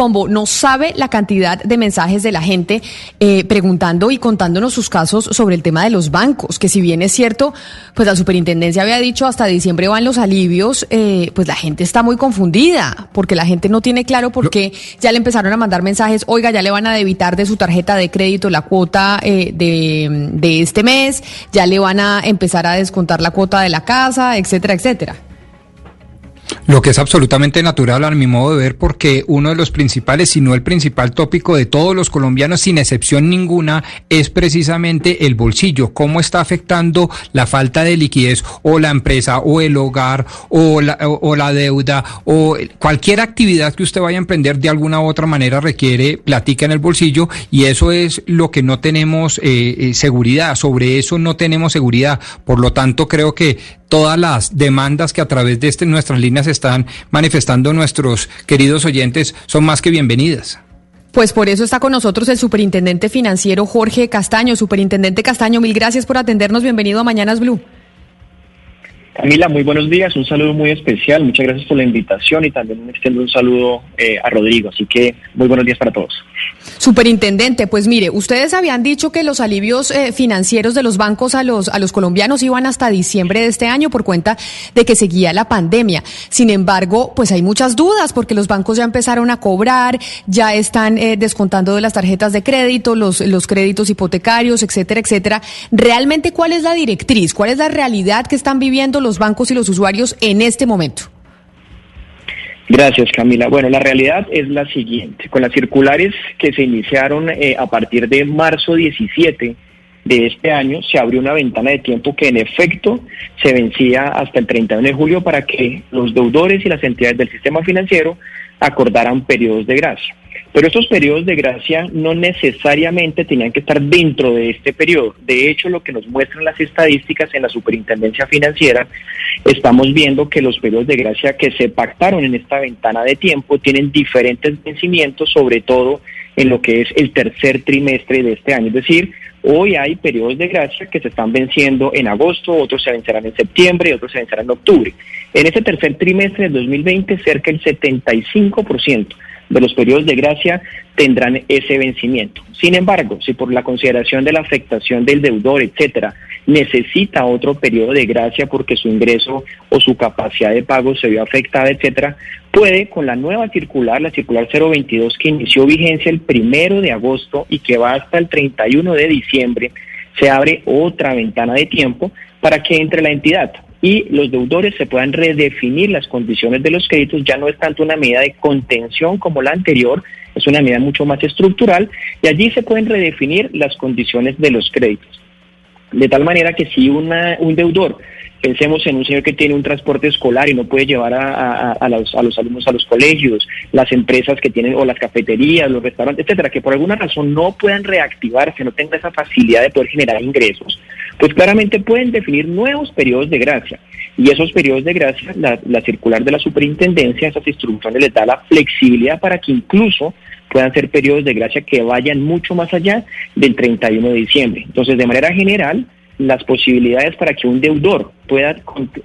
Pombo no sabe la cantidad de mensajes de la gente eh, preguntando y contándonos sus casos sobre el tema de los bancos, que si bien es cierto, pues la superintendencia había dicho hasta diciembre van los alivios, eh, pues la gente está muy confundida, porque la gente no tiene claro por qué ya le empezaron a mandar mensajes, oiga, ya le van a debitar de su tarjeta de crédito la cuota eh, de, de este mes, ya le van a empezar a descontar la cuota de la casa, etcétera, etcétera. Lo que es absolutamente natural a mi modo de ver porque uno de los principales, si no el principal tópico de todos los colombianos, sin excepción ninguna, es precisamente el bolsillo. ¿Cómo está afectando la falta de liquidez o la empresa o el hogar o la, o, la deuda o cualquier actividad que usted vaya a emprender de alguna u otra manera requiere platica en el bolsillo y eso es lo que no tenemos eh, eh, seguridad. Sobre eso no tenemos seguridad. Por lo tanto, creo que todas las demandas que a través de este, nuestras líneas están manifestando nuestros queridos oyentes son más que bienvenidas. Pues por eso está con nosotros el superintendente financiero Jorge Castaño. Superintendente Castaño, mil gracias por atendernos. Bienvenido a Mañanas Blue. Camila, muy buenos días, un saludo muy especial, muchas gracias por la invitación y también extiendo un saludo eh, a Rodrigo, así que muy buenos días para todos. Superintendente, pues mire, ustedes habían dicho que los alivios eh, financieros de los bancos a los, a los colombianos iban hasta diciembre de este año por cuenta de que seguía la pandemia. Sin embargo, pues hay muchas dudas porque los bancos ya empezaron a cobrar, ya están eh, descontando de las tarjetas de crédito, los, los créditos hipotecarios, etcétera, etcétera. ¿Realmente cuál es la directriz? ¿Cuál es la realidad que están viviendo los bancos y los usuarios en este momento? Gracias, Camila. Bueno, la realidad es la siguiente. Con las circulares que se iniciaron eh, a partir de marzo 17 de este año, se abrió una ventana de tiempo que en efecto se vencía hasta el 31 de julio para que los deudores y las entidades del sistema financiero acordaran periodos de gracia. Pero estos periodos de gracia no necesariamente tenían que estar dentro de este periodo. De hecho, lo que nos muestran las estadísticas en la superintendencia financiera, estamos viendo que los periodos de gracia que se pactaron en esta ventana de tiempo tienen diferentes vencimientos, sobre todo en lo que es el tercer trimestre de este año. Es decir, hoy hay periodos de gracia que se están venciendo en agosto, otros se vencerán en septiembre y otros se vencerán en octubre. En este tercer trimestre de 2020, cerca del 75% de los periodos de gracia tendrán ese vencimiento. Sin embargo, si por la consideración de la afectación del deudor, etcétera, necesita otro periodo de gracia porque su ingreso o su capacidad de pago se vio afectada, etcétera, puede con la nueva circular, la circular 022 que inició vigencia el primero de agosto y que va hasta el 31 de diciembre, se abre otra ventana de tiempo para que entre la entidad y los deudores se puedan redefinir las condiciones de los créditos. Ya no es tanto una medida de contención como la anterior, es una medida mucho más estructural y allí se pueden redefinir las condiciones de los créditos. De tal manera que si una, un deudor Pensemos en un señor que tiene un transporte escolar y no puede llevar a, a, los, a, los, alumnos a los colegios, las empresas que tienen, o las cafeterías, los restaurantes, etcétera, que por alguna razón no puedan reactivarse, no tengan esa facilidad de poder generar ingresos, pues claramente pueden definir nuevos periodos de gracia. Y esos periodos de gracia, la, la circular de la superintendencia, esas instrucciones les da la flexibilidad para que incluso puedan ser periodos de gracia que vayan mucho más allá del 31 de diciembre. Entonces, de manera general, las posibilidades para que un deudor pueda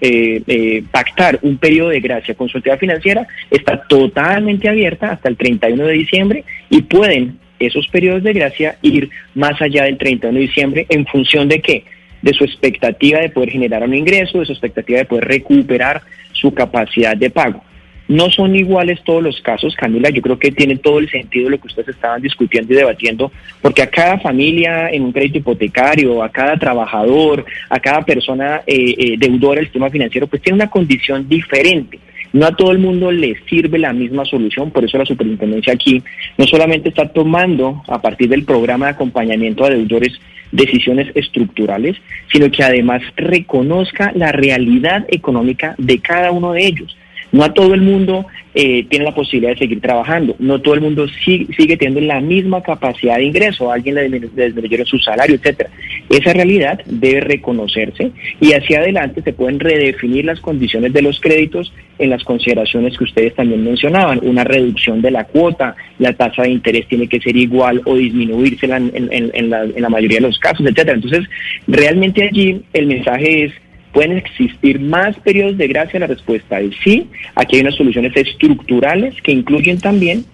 eh, eh, pactar un periodo de gracia con su entidad financiera está totalmente abierta hasta el 31 de diciembre y pueden esos periodos de gracia ir más allá del 31 de diciembre en función de qué? De su expectativa de poder generar un ingreso, de su expectativa de poder recuperar su capacidad de pago. No son iguales todos los casos, Camila. Yo creo que tiene todo el sentido lo que ustedes estaban discutiendo y debatiendo, porque a cada familia en un crédito hipotecario, a cada trabajador, a cada persona eh, eh, deudora del sistema financiero, pues tiene una condición diferente. No a todo el mundo le sirve la misma solución, por eso la superintendencia aquí no solamente está tomando a partir del programa de acompañamiento a deudores decisiones estructurales, sino que además reconozca la realidad económica de cada uno de ellos No a todo el mundo eh, tiene la posibilidad de seguir trabajando, no todo el mundo sigue, teniendo la misma capacidad de ingreso, alguien le disminuyeron su salario, etcétera. Esa realidad debe reconocerse y hacia adelante se pueden redefinir las condiciones de los créditos en las consideraciones que ustedes también mencionaban, una reducción de la cuota, la tasa de interés tiene que ser igual o disminuirse en, en, la, en la mayoría de los casos, etcétera. Entonces, realmente allí el mensaje es ¿Pueden existir más periodos de gracia? La respuesta es sí. Aquí hay unas soluciones estructurales que incluyen también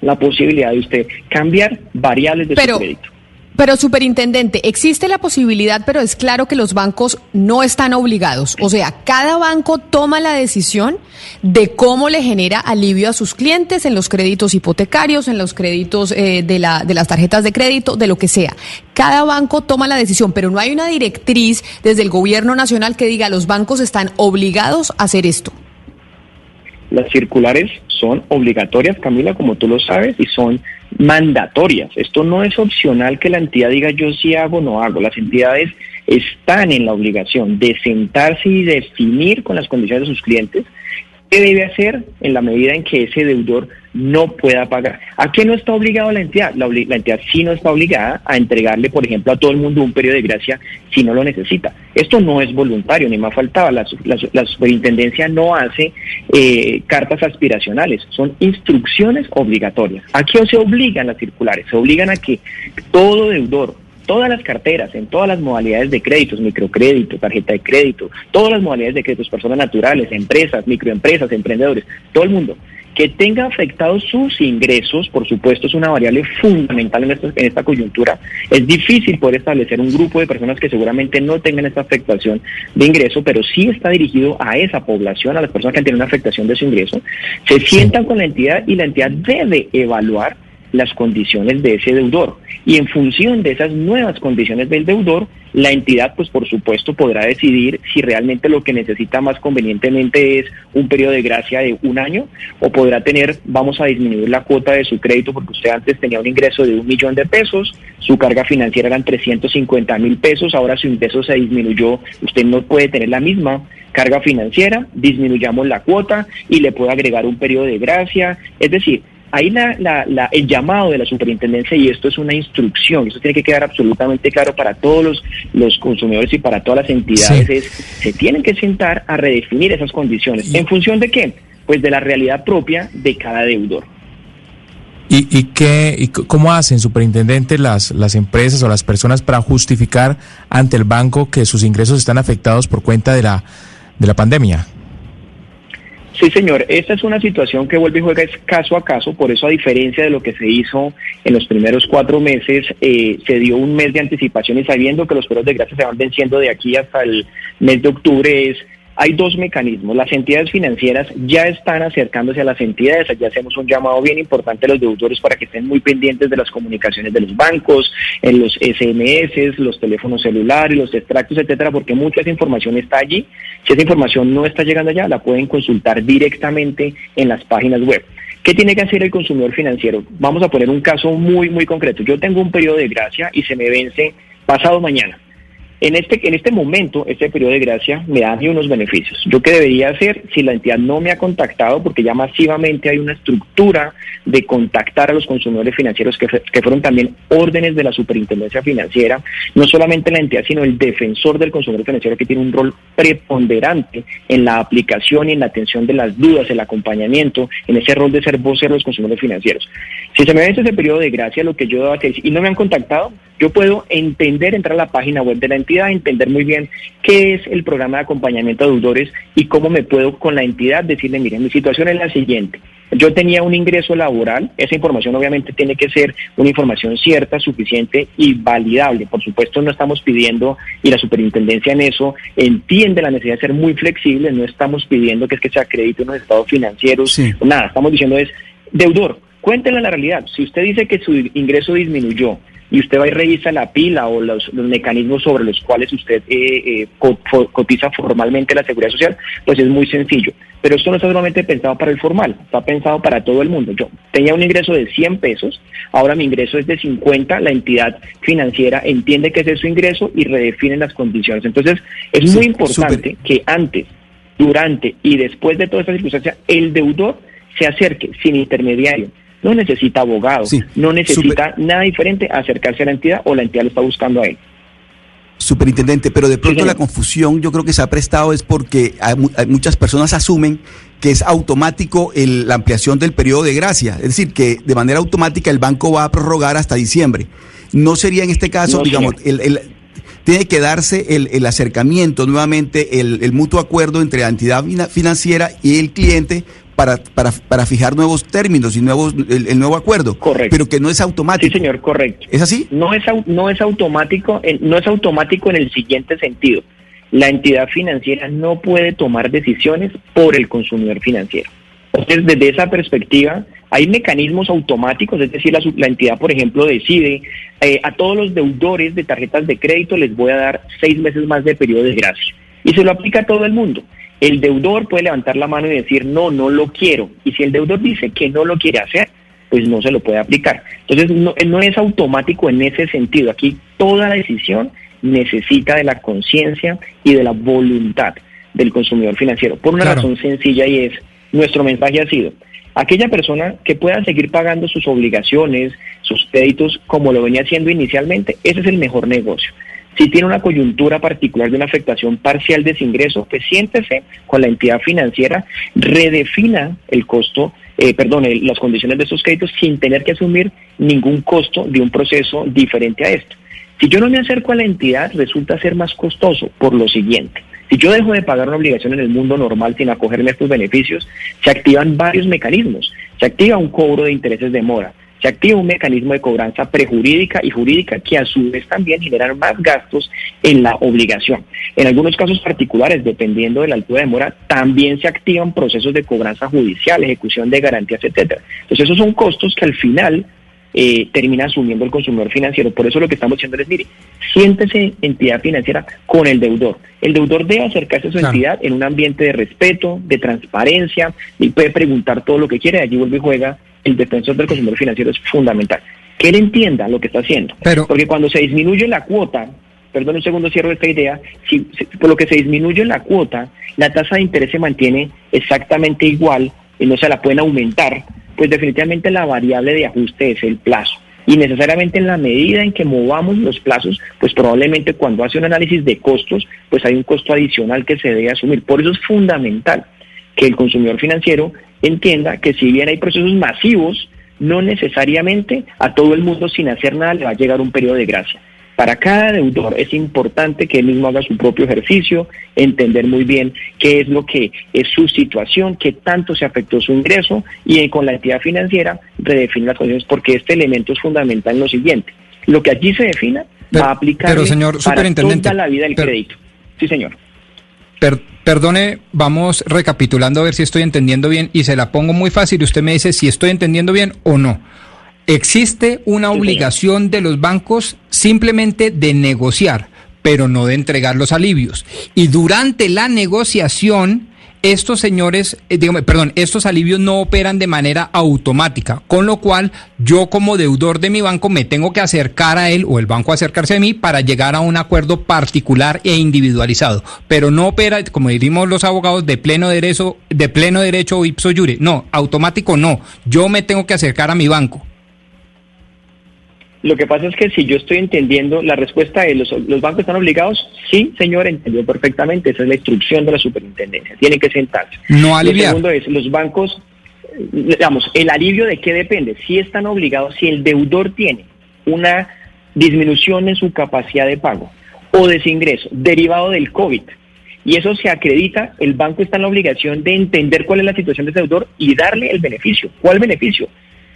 la posibilidad de usted cambiar variables de su crédito. Pero, superintendente, existe la posibilidad, pero es claro que los bancos no están obligados. O sea, cada banco toma la decisión de cómo le genera alivio a sus clientes en los créditos hipotecarios, en los créditos eh, de, la, de las tarjetas de crédito, de lo que sea. Cada banco toma la decisión, pero no hay una directriz desde el gobierno nacional que diga los bancos están obligados a hacer esto. Las circulares son obligatorias, Camila, como tú lo sabes, y son mandatorias. Esto no es opcional que la entidad diga yo sí hago o no hago. Las entidades están en la obligación de sentarse y definir con las condiciones de sus clientes ¿Qué debe hacer en la medida en que ese deudor no pueda pagar? ¿A qué no está obligado la entidad? La, entidad sí no está obligada a entregarle, por ejemplo, a todo el mundo un periodo de gracia si no lo necesita. Esto no es voluntario, ni más faltaba. La, superintendencia no hace eh, cartas aspiracionales, son instrucciones obligatorias. ¿A qué se obligan las circulares? Se obligan a que todo deudor todas las carteras, en todas las modalidades de créditos, microcrédito, tarjeta de crédito, todas las modalidades de créditos, personas naturales, empresas, microempresas, emprendedores, todo el mundo, que tenga afectados sus ingresos, por supuesto, es una variable fundamental en esta, en esta coyuntura. Es difícil poder establecer un grupo de personas que seguramente no tengan esta afectación de ingreso, pero sí está dirigido a esa población, a las personas que tienen una afectación de su ingreso. Se sientan con la entidad y la entidad debe evaluar las condiciones de ese deudor. Y en función de esas nuevas condiciones del deudor, la entidad, pues por supuesto, podrá decidir si realmente lo que necesita más convenientemente es un periodo de gracia de un año o podrá tener, vamos a disminuir la cuota de su crédito porque usted antes tenía un ingreso de un millón de pesos, su carga financiera eran 350 mil pesos, ahora su ingreso se disminuyó, usted no puede tener la misma carga financiera, disminuyamos la cuota y le puede agregar un periodo de gracia, es decir, Ahí la, el llamado de la superintendencia, y esto es una instrucción, esto tiene que quedar absolutamente claro para todos los, consumidores y para todas las entidades, es se tienen que sentar a redefinir esas condiciones. ¿En función de qué? Pues de la realidad propia de cada deudor. ¿Y, y, qué, y cómo hacen, superintendente, las, las empresas o las personas para justificar ante el banco que sus ingresos están afectados por cuenta de la, de la pandemia? Sí, señor. Esta es una situación que vuelve y juega es caso a caso, por eso a diferencia de lo que se hizo en los primeros cuatro meses, eh, se dio un mes de anticipación y sabiendo que los periodos de gracia se van venciendo de aquí hasta el mes de octubre es hay dos mecanismos. Las entidades financieras ya están acercándose a las entidades. Ya hacemos un llamado bien importante a los deudores para que estén muy pendientes de las comunicaciones de los bancos, en los SMS, los teléfonos celulares, los extractos, etcétera, porque mucha esa información está allí. Si esa información no está llegando allá, la pueden consultar directamente en las páginas web. ¿Qué tiene que hacer el consumidor financiero? Vamos a poner un caso muy, muy concreto. Yo tengo un periodo de gracia y se me vence pasado mañana. En este, en este momento, este periodo de gracia me da unos beneficios. ¿Yo qué debería hacer si la entidad no me ha contactado? Porque ya masivamente hay una estructura de contactar a los consumidores financieros que, que fueron también órdenes de la superintendencia financiera. No solamente la entidad, sino el defensor del consumidor financiero que tiene un rol preponderante en la aplicación y en la atención de las dudas, el acompañamiento, en ese rol de ser vocero de los consumidores financieros. Si se me vence ese periodo de gracia, lo que yo debo hacer, y no me han contactado, yo puedo entender, entrar a la página web de la entidad, entender muy bien qué es el programa de acompañamiento a deudores y cómo me puedo con la entidad decirle, miren, mi situación es la siguiente. Yo tenía un ingreso laboral, esa información obviamente tiene que ser una información cierta, suficiente y validable. Por supuesto no estamos pidiendo, y la superintendencia en eso entiende la necesidad de ser muy flexible, no estamos pidiendo que es que se acredite unos estados financieros, nada, estamos diciendo es, deudor, cuéntenle la realidad. Si usted dice que su ingreso disminuyó, y usted va y revisa la pila o los, mecanismos sobre los cuales usted eh, eh, cotiza formalmente la seguridad social, pues es muy sencillo. Pero esto no está solamente pensado para el formal, está pensado para todo el mundo. Yo tenía un ingreso de 100 pesos, ahora mi ingreso es de 50, la entidad financiera entiende que ese es su ingreso y redefine las condiciones. Entonces, es muy importante que antes durante y después de toda esta circunstancia, el deudor se acerque sin intermediario. No necesita abogado, no necesita nada diferente a acercarse a la entidad o la entidad lo está buscando a él. Superintendente, pero de pronto la confusión yo creo que se ha prestado es porque muchas personas asumen que es automático la ampliación del periodo de gracia, es decir, que de manera automática el banco va a prorrogar hasta diciembre. No sería en este caso, digamos, el, tiene que darse el, acercamiento nuevamente, el, mutuo acuerdo entre la entidad financiera y el cliente para, para, para fijar nuevos términos y nuevos el, nuevo acuerdo. Correcto. Pero que no es automático. Sí, señor, correcto. ¿Es así? No es, no es automático, no es automático en el siguiente sentido. La entidad financiera no puede tomar decisiones por el consumidor financiero. Entonces, desde esa perspectiva, hay mecanismos automáticos, es decir, la, entidad, por ejemplo, decide eh, a todos los deudores de tarjetas de crédito les voy a dar seis meses más de periodo de gracia. Y se lo aplica a todo el mundo. El deudor puede levantar la mano y decir, no, no lo quiero. Y si el deudor dice que no lo quiere hacer, pues no se lo puede aplicar. Entonces, no, no es automático en ese sentido. Aquí toda la decisión necesita de la conciencia y de la voluntad del consumidor financiero. Por una razón sencilla y es, nuestro mensaje ha sido, aquella persona que pueda seguir pagando sus obligaciones, sus créditos como lo venía haciendo inicialmente, ese es el mejor negocio. Si tiene una coyuntura particular de una afectación parcial de ese ingreso, pues siéntese con la entidad financiera, redefina el costo, eh, perdón, las condiciones de esos créditos sin tener que asumir ningún costo de un proceso diferente a esto. Si yo no me acerco a la entidad, resulta ser más costoso por lo siguiente. Si yo dejo de pagar una obligación en el mundo normal sin acogerme a estos beneficios, se activan varios mecanismos. Se activa un cobro de intereses de mora, se activa un mecanismo de cobranza prejurídica y jurídica que a su vez también generan más gastos en la obligación. En algunos casos particulares, dependiendo de la altura de mora, también se activan procesos de cobranza judicial, ejecución de garantías, etcétera. Entonces esos son costos que al final eh, termina asumiendo el consumidor financiero. Por eso lo que estamos diciendo es, mire, siéntese entidad financiera con el deudor. El deudor debe acercarse a su entidad en un ambiente de respeto, de transparencia, y puede preguntar todo lo que quiere, allí vuelve y juega. El defensor del consumidor financiero es fundamental. Que él entienda lo que está haciendo. Porque cuando se disminuye la cuota, perdón un segundo, cierro esta idea, si, por lo que se disminuye la cuota, la tasa de interés se mantiene exactamente igual y no se la pueden aumentar pues definitivamente la variable de ajuste es el plazo. Y necesariamente en la medida en que movamos los plazos, pues probablemente cuando hace un análisis de costos, pues hay un costo adicional que se debe asumir. Por eso es fundamental que el consumidor financiero entienda que si bien hay procesos masivos, no necesariamente a todo el mundo sin hacer nada le va a llegar un periodo de gracia. Para cada deudor es importante que él mismo haga su propio ejercicio, entender muy bien qué es lo que es su situación, qué tanto se afectó su ingreso y con la entidad financiera redefinir las condiciones porque este elemento es fundamental en lo siguiente. Lo que allí se defina va a aplicar para toda la vida del crédito. Sí, señor. Perdone, vamos recapitulando a ver si estoy entendiendo bien y se la pongo muy fácil y usted me dice si estoy entendiendo bien o no. Existe una obligación de los bancos simplemente de negociar, pero no de entregar los alivios. Y durante la negociación, estos señores, eh, perdón, estos alivios no operan de manera automática, con lo cual yo como deudor de mi banco me tengo que acercar a él o el banco acercarse a mí para llegar a un acuerdo particular e individualizado, pero no opera, como diríamos los abogados, de pleno derecho, de pleno derecho o ipso jure, no, automático no, yo me tengo que acercar a mi banco. Lo que pasa es que si yo estoy entendiendo, la respuesta es, ¿los, los bancos están obligados? Sí, señor, entendió perfectamente. Esa es la instrucción de la superintendencia. Tienen que sentarse. No aliviar. Lo segundo es, los bancos, digamos, ¿el alivio de qué depende? Si están obligados, si el deudor tiene una disminución en su capacidad de pago o desingreso derivado del COVID, y eso se acredita, el banco está en la obligación de entender cuál es la situación de ese deudor y darle el beneficio. ¿Cuál beneficio?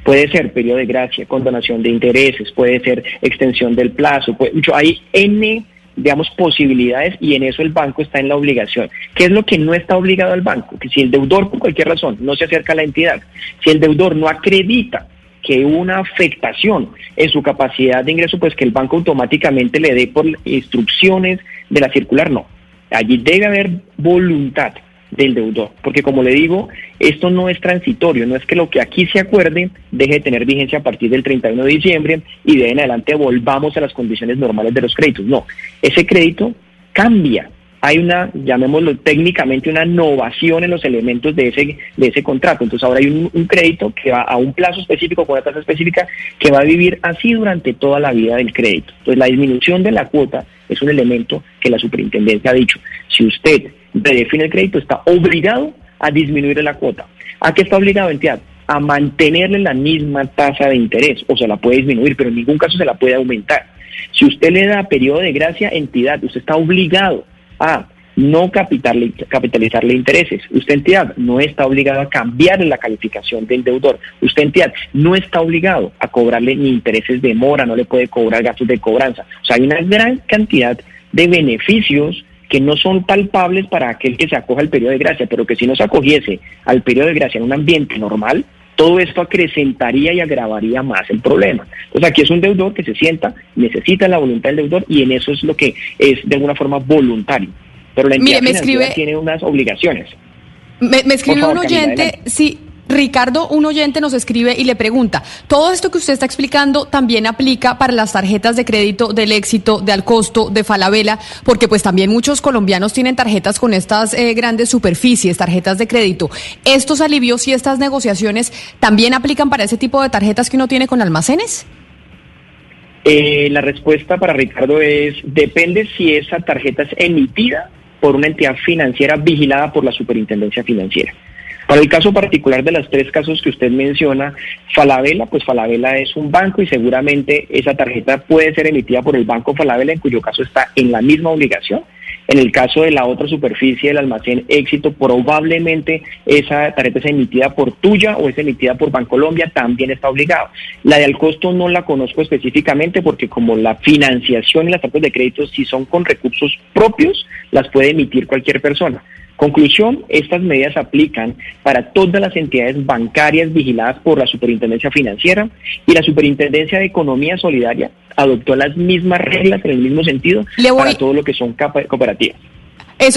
Puede ser periodo de gracia, condonación de intereses, puede ser extensión del plazo, puede, hay N, digamos, posibilidades y en eso el banco está en la obligación. ¿Qué es lo que no está obligado al banco? Que si el deudor, por cualquier razón, no se acerca a la entidad, si el deudor no acredita que una afectación en su capacidad de ingreso, pues que el banco automáticamente le dé por instrucciones de la circular, no. Allí debe haber voluntad del deudor. Porque como le digo, esto no es transitorio, no es que lo que aquí se acuerde deje de tener vigencia a partir del 31 de diciembre y de en adelante volvamos a las condiciones normales de los créditos. No, ese crédito cambia hay una, llamémoslo técnicamente, una innovación en los elementos de ese, de ese contrato. Entonces ahora hay un, crédito que va a un plazo específico, con una tasa específica, que va a vivir así durante toda la vida del crédito. Entonces la disminución de la cuota es un elemento que la superintendencia ha dicho. Si usted redefine el crédito, está obligado a disminuir la cuota. ¿A qué está obligado, entidad? A mantenerle la misma tasa de interés, o se la puede disminuir, pero en ningún caso se la puede aumentar. Si usted le da periodo de gracia, entidad, usted está obligado a no capitalizarle intereses. Usted entidad no está obligado a cambiar la calificación del deudor. Usted entidad no está obligado a cobrarle ni intereses de mora, no le puede cobrar gastos de cobranza. O sea, hay una gran cantidad de beneficios que no son palpables para aquel que se acoja al periodo de gracia, pero que si no se acogiese al periodo de gracia en un ambiente normal, todo esto acrecentaría y agravaría más el problema. Entonces aquí es un deudor que se sienta, necesita la voluntad del deudor y en eso es lo que es de alguna forma voluntario. Pero la entidad tiene unas obligaciones. Me, escribe un oyente, sí, Ricardo, un oyente nos escribe y le pregunta, ¿todo esto que usted está explicando también aplica para las tarjetas de crédito del éxito, de al costo, de Falabella? Porque pues también muchos colombianos tienen tarjetas con estas eh, grandes superficies, tarjetas de crédito. ¿Estos alivios y estas negociaciones también aplican para ese tipo de tarjetas que uno tiene con almacenes? Eh, la respuesta para Ricardo es, depende si esa tarjeta es emitida por una entidad financiera vigilada por la superintendencia financiera. Para el caso particular de los tres casos que usted menciona, Falabella, pues Falabella es un banco y seguramente esa tarjeta puede ser emitida por el banco Falabella, en cuyo caso está en la misma obligación. En el caso de la otra superficie del almacén éxito, probablemente esa tarjeta es emitida por tuya o es emitida por Bancolombia, también está obligado. La de al costo no la conozco específicamente porque como la financiación y las tarjetas de crédito si son con recursos propios, las puede emitir cualquier persona. Conclusión, estas medidas aplican para todas las entidades bancarias vigiladas por la Superintendencia Financiera y la Superintendencia de Economía Solidaria adoptó las mismas reglas en el mismo sentido para todo lo que son cooperativas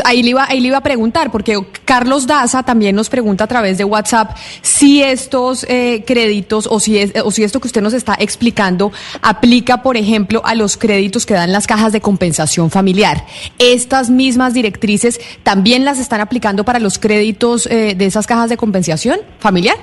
ahí, le iba, ahí le iba a preguntar, porque Carlos Daza también nos pregunta a través de WhatsApp si estos eh, créditos o si, es, o si esto que usted nos está explicando aplica, por ejemplo, a los créditos que dan las cajas de compensación familiar. ¿Estas mismas directrices también las están aplicando para los créditos eh, de esas cajas de compensación familiar?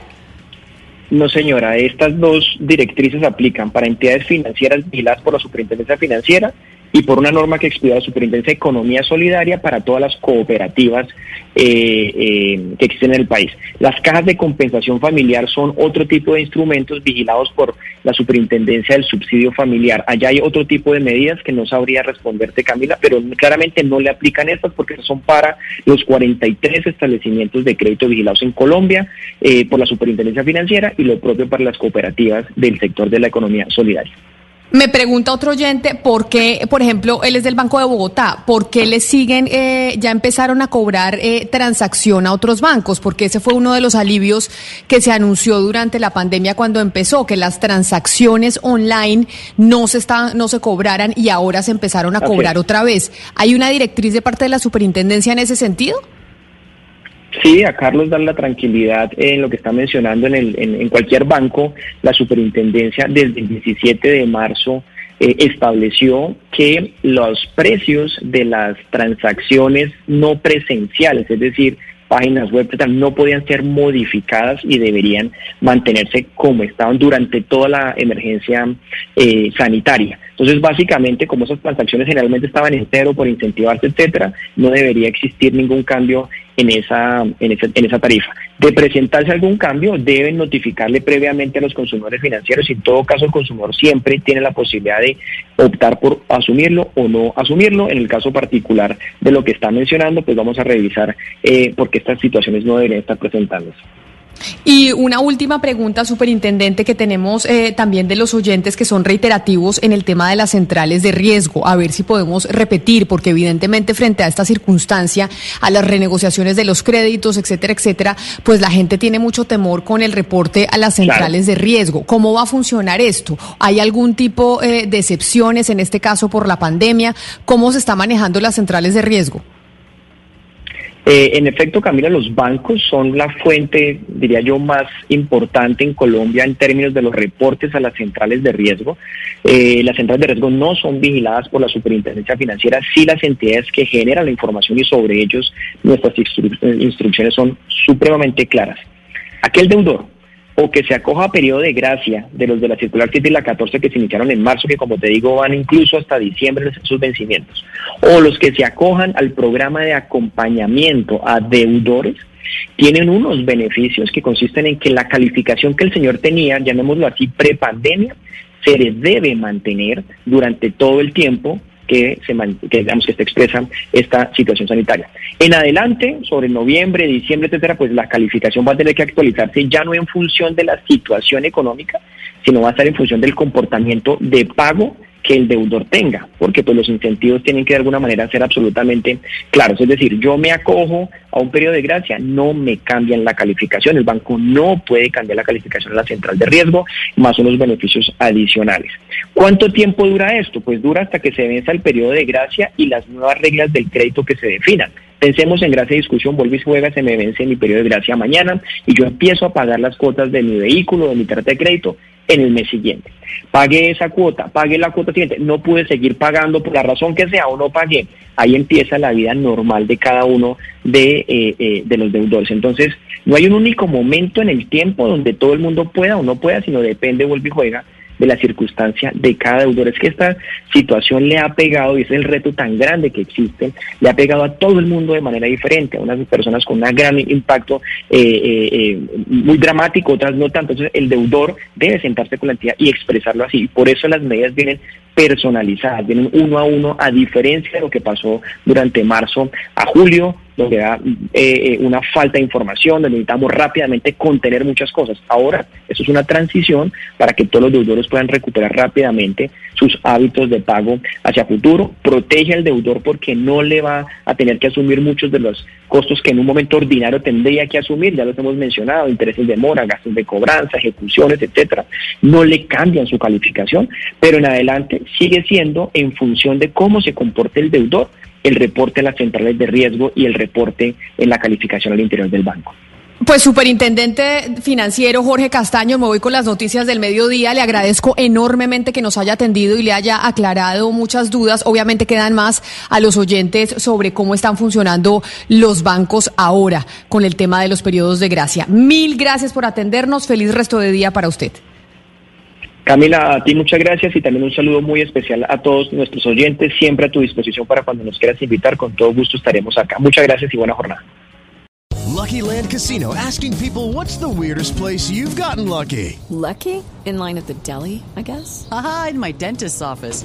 No, señora, estas dos directrices aplican para entidades financieras vigiladas por la Superintendencia Financiera y por una norma que expide la Superintendencia de Economía Solidaria para todas las cooperativas eh, eh, que existen en el país. Las cajas de compensación familiar son otro tipo de instrumentos vigilados por la Superintendencia del Subsidio Familiar. Allá hay otro tipo de medidas que no sabría responderte, Camila, pero claramente no le aplican estas porque son para los 43 establecimientos de crédito vigilados en Colombia eh, por la Superintendencia Financiera y lo propio para las cooperativas del sector de la economía solidaria. Me pregunta otro oyente por qué, por ejemplo, él es del Banco de Bogotá, ¿por qué le siguen, eh, ya empezaron a cobrar eh, transacción a otros bancos? Porque ese fue uno de los alivios que se anunció durante la pandemia cuando empezó, que las transacciones online no se, estaban, no se cobraran y ahora se empezaron a cobrar otra vez. ¿Hay una directriz de parte de la superintendencia en ese sentido? Sí, a Carlos dar la tranquilidad en lo que está mencionando en, el, en, cualquier banco. La superintendencia desde el 17 de marzo eh, estableció que los precios de las transacciones no presenciales, es decir, páginas web no podían ser modificadas y deberían mantenerse como estaban durante toda la emergencia eh, sanitaria. Entonces, básicamente, como esas transacciones generalmente estaban en cero por incentivarse, etcétera, no debería existir ningún cambio en esa, en esa, en esa tarifa. De presentarse algún cambio, deben notificarle previamente a los consumidores financieros y en todo caso el consumidor siempre tiene la posibilidad de optar por asumirlo o no asumirlo. En el caso particular de lo que está mencionando, pues vamos a revisar eh, por qué estas situaciones no deberían estar presentándose. Y una última pregunta, superintendente, que tenemos eh, también de los oyentes que son reiterativos en el tema de las centrales de riesgo. A ver si podemos repetir, porque evidentemente frente a esta circunstancia, a las renegociaciones de los créditos, etcétera, etcétera, pues la gente tiene mucho temor con el reporte a las centrales de riesgo. ¿Cómo va a funcionar esto? ¿Hay algún tipo eh, de excepciones, en este caso por la pandemia? ¿Cómo se está manejando las centrales de riesgo? Eh, en efecto, Camila, los bancos son la fuente, diría yo, más importante en Colombia en términos de los reportes a las centrales de riesgo. Eh, las centrales de riesgo no son vigiladas por la superintendencia financiera, sí las entidades que generan la información y sobre ellos nuestras instrucciones son supremamente claras. Aquel deudor o que se acoja a periodo de gracia de los de la circular 7 y la 14 que se iniciaron en marzo, que como te digo van incluso hasta diciembre sus vencimientos, o los que se acojan al programa de acompañamiento a deudores, tienen unos beneficios que consisten en que la calificación que el señor tenía, llamémoslo así, prepandemia, se debe mantener durante todo el tiempo que, se, que digamos que se expresa esta situación sanitaria. En adelante, sobre noviembre, diciembre, etcétera, pues la calificación va a tener que actualizarse ya no en función de la situación económica, sino va a estar en función del comportamiento de pago que el deudor tenga, porque pues los incentivos tienen que de alguna manera ser absolutamente claros. Es decir, yo me acojo a un periodo de gracia, no me cambian la calificación, el banco no puede cambiar la calificación a la central de riesgo, más unos beneficios adicionales. ¿Cuánto tiempo dura esto? Pues dura hasta que se venza el periodo de gracia y las nuevas reglas del crédito que se definan. Pensemos en gracia y discusión, vuelve y juega, se me vence mi periodo de gracia mañana y yo empiezo a pagar las cuotas de mi vehículo, de mi tarjeta de crédito en el mes siguiente. Pagué esa cuota, pagué la cuota siguiente, no pude seguir pagando por la razón que sea o no pagué. Ahí empieza la vida normal de cada uno de, eh, eh, de los deudores. Entonces, no hay un único momento en el tiempo donde todo el mundo pueda o no pueda, sino depende, vuelve y juega de la circunstancia de cada deudor. Es que esta situación le ha pegado, y es el reto tan grande que existe, le ha pegado a todo el mundo de manera diferente, a unas personas con un gran impacto eh, eh, eh, muy dramático, otras no tanto. Entonces el deudor debe sentarse con la entidad y expresarlo así. Por eso las medidas vienen personalizadas, vienen uno a uno, a diferencia de lo que pasó durante marzo a julio, donde da eh, una falta de información, donde necesitamos rápidamente contener muchas cosas. Ahora, eso es una transición para que todos los deudores puedan recuperar rápidamente sus hábitos de pago hacia futuro, protege al deudor porque no le va a tener que asumir muchos de los costos que en un momento ordinario tendría que asumir, ya los hemos mencionado, intereses de mora, gastos de cobranza, ejecuciones, etcétera. No le cambian su calificación, pero en adelante sigue siendo en función de cómo se comporte el deudor el reporte a las centrales de riesgo y el reporte en la calificación al interior del banco. Pues superintendente financiero Jorge Castaño, me voy con las noticias del mediodía. Le agradezco enormemente que nos haya atendido y le haya aclarado muchas dudas. Obviamente quedan más a los oyentes sobre cómo están funcionando los bancos ahora con el tema de los periodos de gracia. Mil gracias por atendernos. Feliz resto de día para usted. Camila, a ti muchas gracias y también un saludo muy especial a todos nuestros oyentes, siempre a tu disposición para cuando nos quieras invitar, con todo gusto estaremos acá. Muchas gracias y buena jornada. Lucky Land Casino asking people what's the weirdest place you've gotten lucky? Lucky? In line at the deli, I guess. Aha, in my dentist's office.